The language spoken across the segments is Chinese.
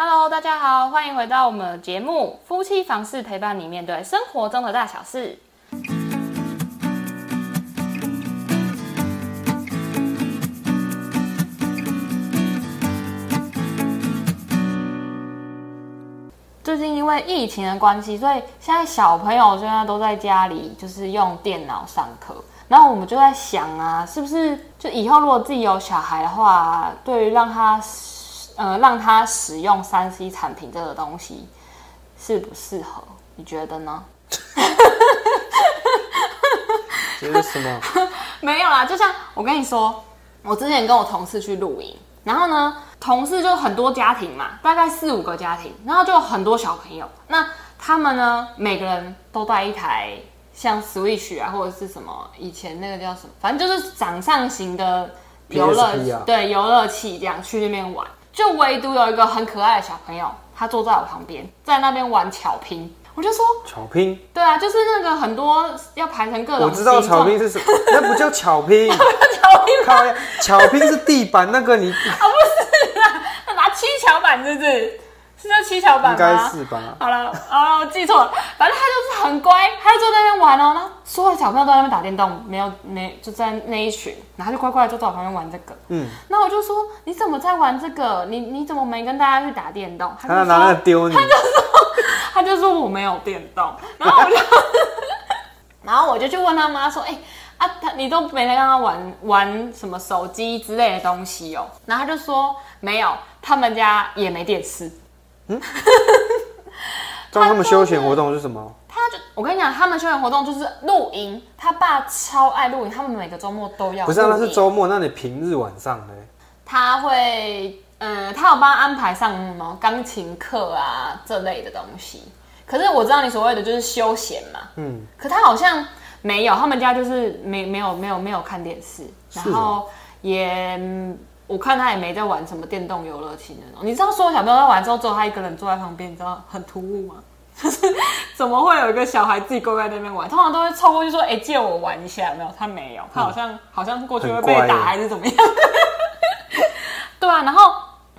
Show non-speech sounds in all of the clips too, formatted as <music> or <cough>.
Hello，大家好，欢迎回到我们的节目《夫妻房事陪伴你面对生活中的大小事》。最近因为疫情的关系，所以现在小朋友现在都在家里，就是用电脑上课。然后我们就在想啊，是不是就以后如果自己有小孩的话，对于让他呃让他使用三 C 产品这个东西适不适合？你觉得呢？这是什么？<laughs> 没有啦，就像我跟你说，我之前跟我同事去露营，然后呢，同事就很多家庭嘛，大概四五个家庭，然后就有很多小朋友，那他们呢，每个人都带一台像 Switch 啊，或者是什么以前那个叫什么，反正就是掌上型的游乐对游乐器这样去那边玩，就唯独有一个很可爱的小朋友，他坐在我旁边，在那边玩巧拼，我就说，巧拼，对啊，就是那个很多要排成各种我知道巧拼是什么，<laughs> 那不叫巧拼，巧拼靠呀，巧拼是地板那个你他拿七巧板是不是？是叫七巧板应吗？该是吧？好了，哦，我记错了。反正他就是很乖，他就坐在那边玩哦。那所有的小朋友都在那边打电动，没有没就在那一群，然后就乖乖的坐在我旁边玩这个。嗯，那我就说你怎么在玩这个？你你怎么没跟大家去打电动？他就他拿那个说丢你，<laughs> 他就说我没有电动，然后我就 <laughs> 然后我就去问他妈说，哎、啊，他你都没在跟他玩玩什么手机之类的东西哦？然后他就说没有，他们家也没电视。<laughs> 知道他们休闲活动是什么？他就我跟你讲，他们休闲活动就是露营，他爸超爱露营，他们每个周末都要不是啊，那是周末，那你平日晚上呢？他会，嗯，他有帮他安排上什么钢琴课啊这类的东西。可是我知道你所谓的就是休闲嘛，嗯，可他好像没有，他们家就是没没有没有没有看电视，然后也、嗯我看他也没在玩什么电动游乐器那种。你知道所有小朋友在玩之后，只有他一个人坐在旁边，你知道很突兀吗？<laughs> 就是怎么会有一个小孩自己乖乖在那边玩？通常都会凑过去说：“哎、借我玩一下。”没有，他没有，他好像、好像过去会被打还是怎么样？<laughs> 对啊，然后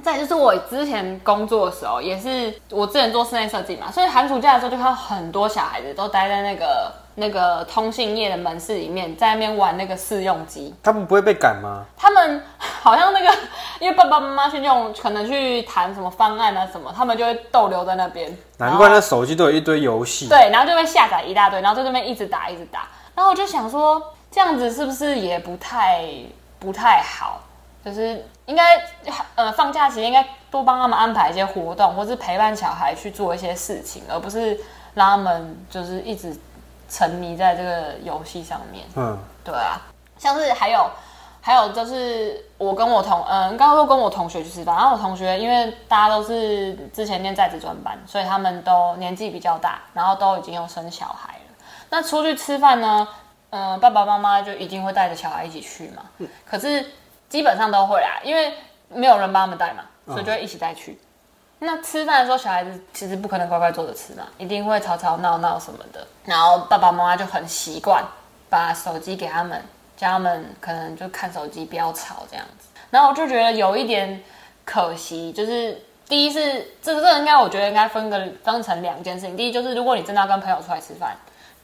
再就是我之前工作的时候，也是我之前做室内设计嘛，所以寒暑假的时候就看到很多小孩子都待在那个那个通信业的门市里面，在那边玩那个试用机。他们不会被赶吗？他们好像那个，<laughs> 因为爸爸妈妈去用，可能去谈什么方案啊什么，他们就会逗留在那边。难怪那手机都有一堆游戏。对，然后就会下载一大堆，然后在那边一直打一直打。然后我就想说，这样子是不是也不太不太好？就是应该呃放假期间应该多帮他们安排一些活动，或是陪伴小孩去做一些事情，而不是让他们就是一直沉迷在这个游戏上面。嗯，对啊，像是还有还有就是我跟我同嗯，刚刚说跟我同学去吃饭，然后我同学因为大家都是之前念在职专班，所以他们都年纪比较大，然后都已经有生小孩了。那出去吃饭呢，嗯、爸爸妈妈就一定会带着小孩一起去嘛。可是基本上都会啊，因为没有人帮他们带嘛，所以就会一起带去。那吃饭的时候，小孩子其实不可能乖乖坐着吃嘛，一定会吵吵闹闹什么的。然后爸爸妈妈就很习惯把手机给他们，叫他们可能就看手机，不要吵这样子。然后我就觉得有一点可惜，就是第一是这这个应该我觉得应该分个分成两件事情。第一就是如果你真的要跟朋友出来吃饭，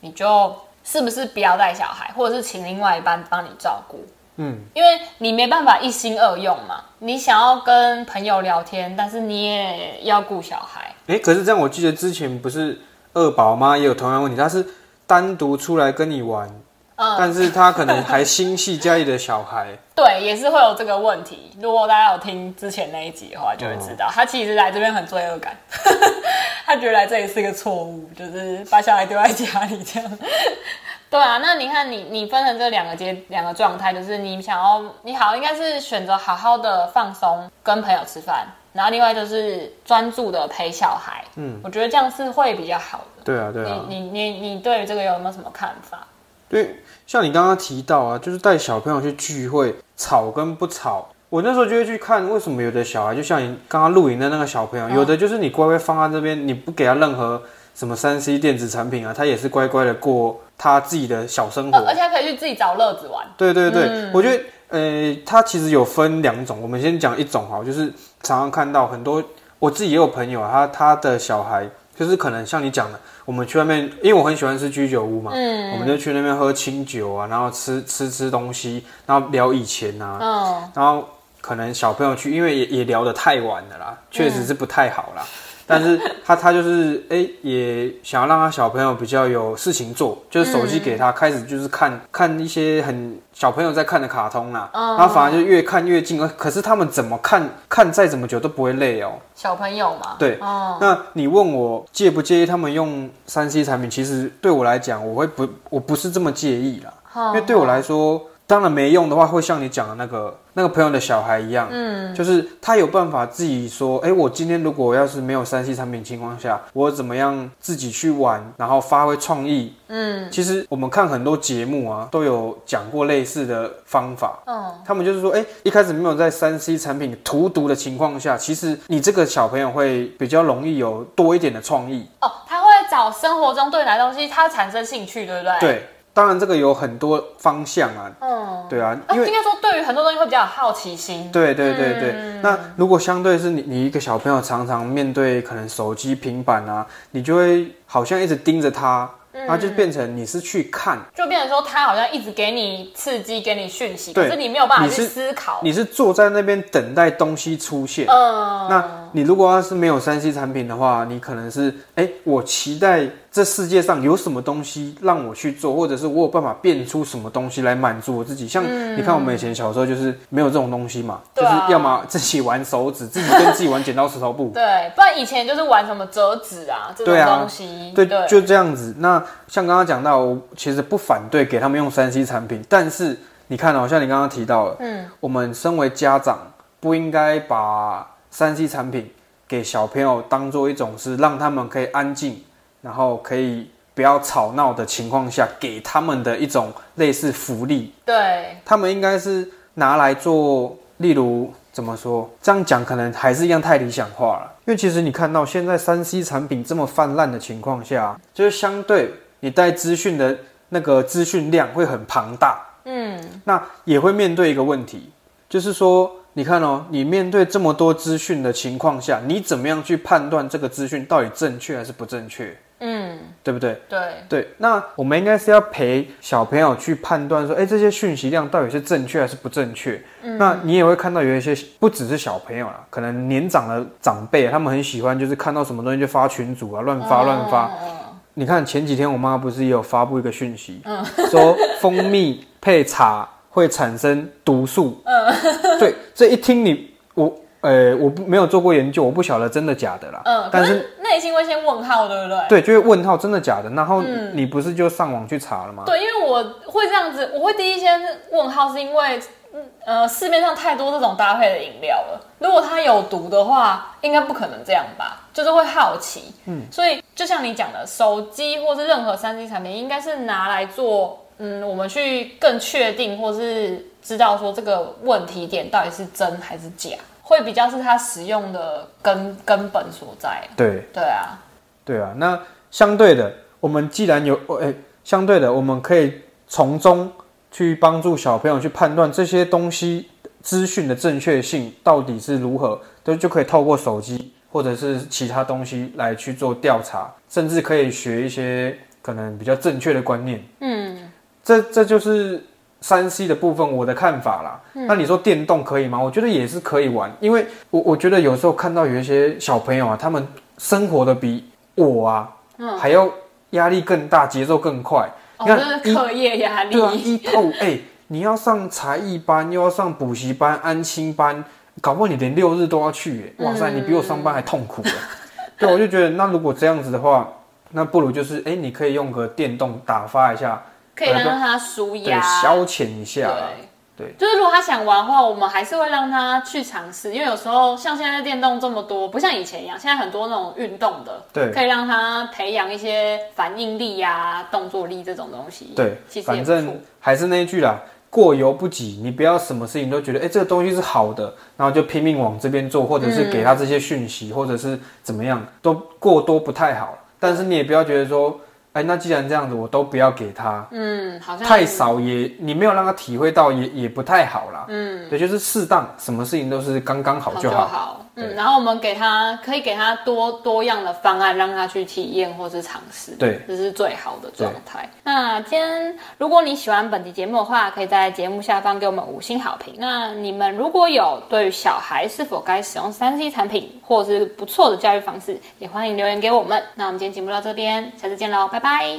你就是不是不要带小孩，或者是请另外一半帮你照顾。嗯，因为你没办法一心二用嘛，你想要跟朋友聊天，但是你也要顾小孩。哎、可是这样我记得之前不是二宝妈也有同样问题，她是单独出来跟你玩，嗯，但是她可能还心系家里的小孩。<laughs> 对，也是会有这个问题。如果大家有听之前那一集的话，就会知道、他其实来这边很罪恶感，<laughs> 他觉得来这里是个错误，就是把小孩丢在家里这样。对啊，那你看你你分成这两个阶两个状态，就是你想要你好应该是选择好好的放松，跟朋友吃饭，然后另外就是专注的陪小孩。嗯，我觉得这样是会比较好的。对啊，对啊。你你你你对于这个有没有什么看法？对，像你刚刚提到啊，就是带小朋友去聚会，吵跟不吵。我那时候就会去看，为什么有的小孩，就像你刚刚露营的那个小朋友，有的就是你乖乖放在这边，你不给他任何什么三 C 电子产品啊，他也是乖乖的过他自己的小生活。呃 <laughs> 而且他可以去自己找乐子玩。对对对，嗯我觉得呃，它其实有分两种，我们先讲一种哈，就是常常看到很多我自己也有朋友啊，他他的小孩就是可能像你讲的，我们去外面，因为我很喜欢吃居酒屋嘛，嗯我们就去那边喝清酒啊，然后吃吃吃东西，然后聊以前啊，嗯，然后可能小朋友去，因为也也聊得太晚了啦，确实是不太好啦。但是他他就是哎、也想要让他小朋友比较有事情做，就是手机给他，开始就是看看一些很小朋友在看的卡通啦，然后反而就越看越近，呃可是他们怎么看看再怎么久都不会累哦。小朋友嘛，对，哦，那你问我介不介意他们用三 C 产品？其实对我来讲，我会不我不是这么介意啦，因为对我来说，当然没用的话，会像你讲的那个那个朋友的小孩一样，嗯，就是他有办法自己说，哎、我今天如果要是没有三 C 产品情况下，我怎么样自己去玩，然后发挥创意，嗯，其实我们看很多节目啊，都有讲过类似的方法，嗯，他们就是说，哎、一开始没有在三 C 产品荼毒的情况下，其实你这个小朋友会比较容易有多一点的创意。哦，他会找生活中对你来的东西，他产生兴趣，对不对？，对，当然这个有很多方向啊，嗯，对啊，呃因为应该说对于很多东西会比较有好奇心，对对对对，嗯。那如果相对是你你一个小朋友常常面对可能手机、平板啊，你就会好像一直盯着他，嗯。然后就变成你是去看，就变成说他好像一直给你刺激，给你讯息，对。可是你没有办法去你是思考。你是坐在那边等待东西出现。嗯，那你如果要是没有三 C 产品的话，你可能是哎、我期待这世界上有什么东西让我去做，或者是我有办法变出什么东西来满足我自己。像你看我们以前小时候就是没有这种东西嘛，就是要么自己玩手指，自己跟自己玩剪刀石头布。<laughs> 对，不然以前就是玩什么折纸啊这种对啊东西，对，就这样子。那像刚刚讲到，我其实不反对给他们用三 C 产品，但是你看哦，像你刚刚提到了，嗯，我们身为家长不应该把三 C 产品给小朋友当做一种是让他们可以安静，然后可以不要吵闹的情况下给他们的一种类似福利。对，他们应该是拿来做，例如怎么说？这样讲可能还是一样太理想化了。因为其实你看到现在三 C 产品这么泛滥的情况下，就是相对你带资讯的那个资讯量会很庞大，嗯，那也会面对一个问题，就是说，你看哦，你面对这么多资讯的情况下，你怎么样去判断这个资讯到底正确还是不正确？嗯，对不对？对，对，那我们应该是要陪小朋友去判断说，哎，这些讯息量到底是正确还是不正确？嗯那你也会看到有一些不只是小朋友啦，可能年长的长辈，他们很喜欢就是看到什么东西就发群组啊，乱发乱发。嗯你看前几天我妈不是也有发布一个讯息，说蜂蜜配茶会产生毒素。嗯 <laughs> 对，这一听你我呃我不没有做过研究，我不晓得真的假的啦。嗯，但是内心会先问号，对不对？对，就会问号真的假的，然后你不是就上网去查了吗？对，因为我会这样子，我会第一先问号，是因为嗯呃市面上太多这种搭配的饮料了。如果它有毒的话，应该不可能这样吧？就是会好奇，嗯，所以就像你讲的，手机或是任何三 C 产品，应该是拿来做，嗯，我们去更确定或是知道说这个问题点到底是真还是假，会比较是它使用的根根本所在。对对啊，对啊，那相对的，我们既然有，哎、相对的，我们可以从中去帮助小朋友去判断这些东西资讯的正确性到底是如何，都就可以透过手机或者是其他东西来去做调查，甚至可以学一些可能比较正确的观念。嗯，这这就是三 C 的部分，我的看法啦。那你说电动可以吗？我觉得也是可以玩，因为我我觉得有时候看到有一些小朋友啊，他们生活的比我啊、还要压力更大，节奏更快。哦，你看课业压力。对啊，一透哎、你要上才艺班，又要上补习班、安亲班，搞不好你连六日都要去、哎，哇塞，你比我上班还痛苦、哎 <laughs> 对，我就觉得那如果这样子的话，那不如就是哎、你可以用个电动打发一下，可以让他舒对，压，消遣一下啦。对对就是如果他想玩的话，我们还是会让他去尝试，因为有时候像现在电动这么多，不像以前一样，现在很多那种运动的，对可以让他培养一些反应力呀、动作力这种东西。对，其实反正还是那一句啦，过犹不及。你不要什么事情都觉得，哎、这个东西是好的，然后就拼命往这边做，或者是给他这些讯息，或者是怎么样，都过多不太好。但是你也不要觉得说，哎、那既然这样子，我都不要给他，嗯，好像太少也你没有让他体会到也，也不太好啦。嗯，对，就是适当，什么事情都是刚刚好好就。好。嗯，然后我们给他可以给他多多样的方案，让他去体验或是尝试，对这是最好的状态。那今天如果你喜欢本期节目的话，可以在节目下方给我们五星好评。那你们如果有对于小孩是否该使用三 C 产品，或者是不错的教育方式，也欢迎留言给我们。那我们今天节目到这边，下次见喽，拜拜。